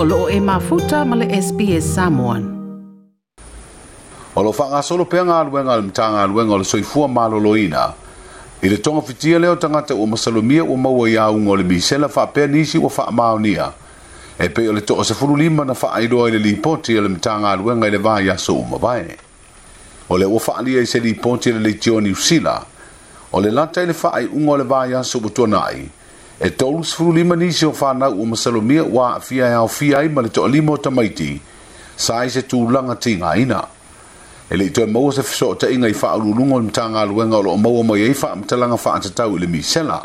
o loo e mafuta ma le SPS Samoan. O FA whanga solo pe ngā luenga le mtanga luenga o le soifua mā loloina. I tonga fitia leo tangata o masalomia o maua i aungo le misela wha pe nisi o wha maonia. E pe o le se furu lima na FA airoa i le lipoti o le mtanga luenga i le vai aso o mawae. O le o wha lia i se lipoti i le leitio ni usila. O lata i le ai ungo le vai aso o tuanai. e tolu sifulu lima nisi o whanau o masalomia wa afia e au fia ima le toa limo tamaiti sa e se tūlanga ti ngā ina. E le ito e maua se fiso o te inga i wha alu lungo i mta ngā luenga o lo o maua mai e i wha am talanga wha ata tau i le mi sela.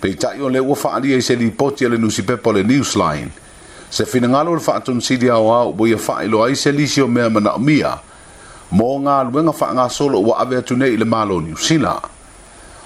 Pe i tai o le ua wha ali e se li poti ale nusi pepo le newsline. Se fina ngalo le wha atun sidi au au bo i a wha ilo ai se li si o mea mana o mia. Mo ngā luenga wha ngā solo ua ave atune i le malo niusina. Mo ngā luenga wha ngā solo ua ave atune i le malo niusina.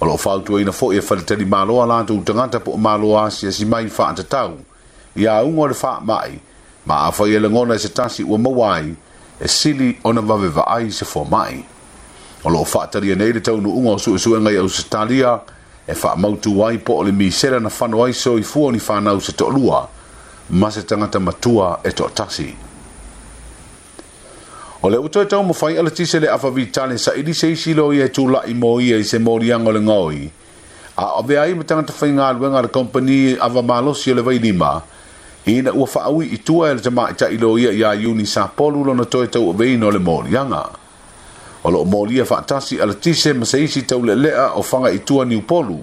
o lo fa tu ina fo e fa tani ma lo ala tu tanga ta po ma lo si si mai fa ta tau ya u ngor fa mai ma a fo ye ngona e se tasi u ma wai e sili ona va ve va ai se fo mai o lo fa tari e nei le tau no u ngor su e su ngai au se talia e fa mau tu wai po le mi se na fa no ai so i fu ni fa na u se to lua ma se tanga ta matua e to tasi O le utoe tau mawhai ala tise le awha vitane sa iri e se isi lo ia tū la imo ia i se moriango le ngoi. A obe ai ma tangata whai ngā lueng ala kompani awa malo si le vai lima. I na ua wha awi i tua ala e tama i ta ilo ia ia iuni sa polu lo na toe tau a vei no le moriango. O lo moria wha atasi ala tise ma se isi tau le lea o whanga i tua ni polu.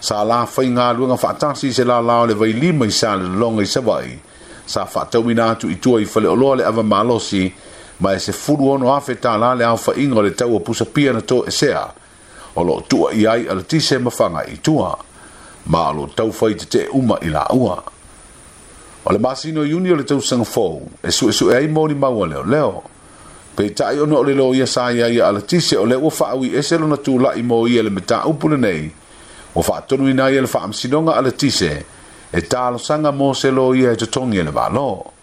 Sa la whai ngā lueng a wha atasi se la lao le vai lima i sa le longa i sabai. Sa wha tau i nātu i tua i whale o loa le awa malo si ala ma e se fulu ono afe ta la le au fa'inga o le tau a pusa pia na tō e sea, o lo tua i ai ala ti se mawhanga i tua, ma alo tau fai te te uma i la ua. O le masino i le tau sanga fōu, e su e su e ai mōni maua leo leo, pe tai ono o le loo ia sāi ai ala ti se o le ua wha'au i ese lona tū la i mō i ele me tā upule nei, o wha tonu i nai ele wha am sinonga ala ti se, e tā alo sanga mō se loo ia e tatongi ele wā loo.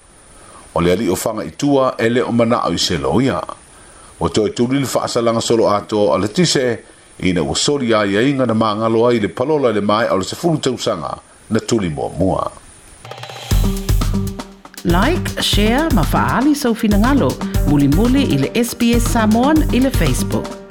o le ali o fanga i tua e le o mana o i se loia. O toi le whaasalanga solo ato a le tise ina o sori e inga na maangalo ai le palola le mai o le se fulu na tuli mua mua. Like, share, mafaali sau so finangalo, muli muli ile SBS Samoan ile Facebook.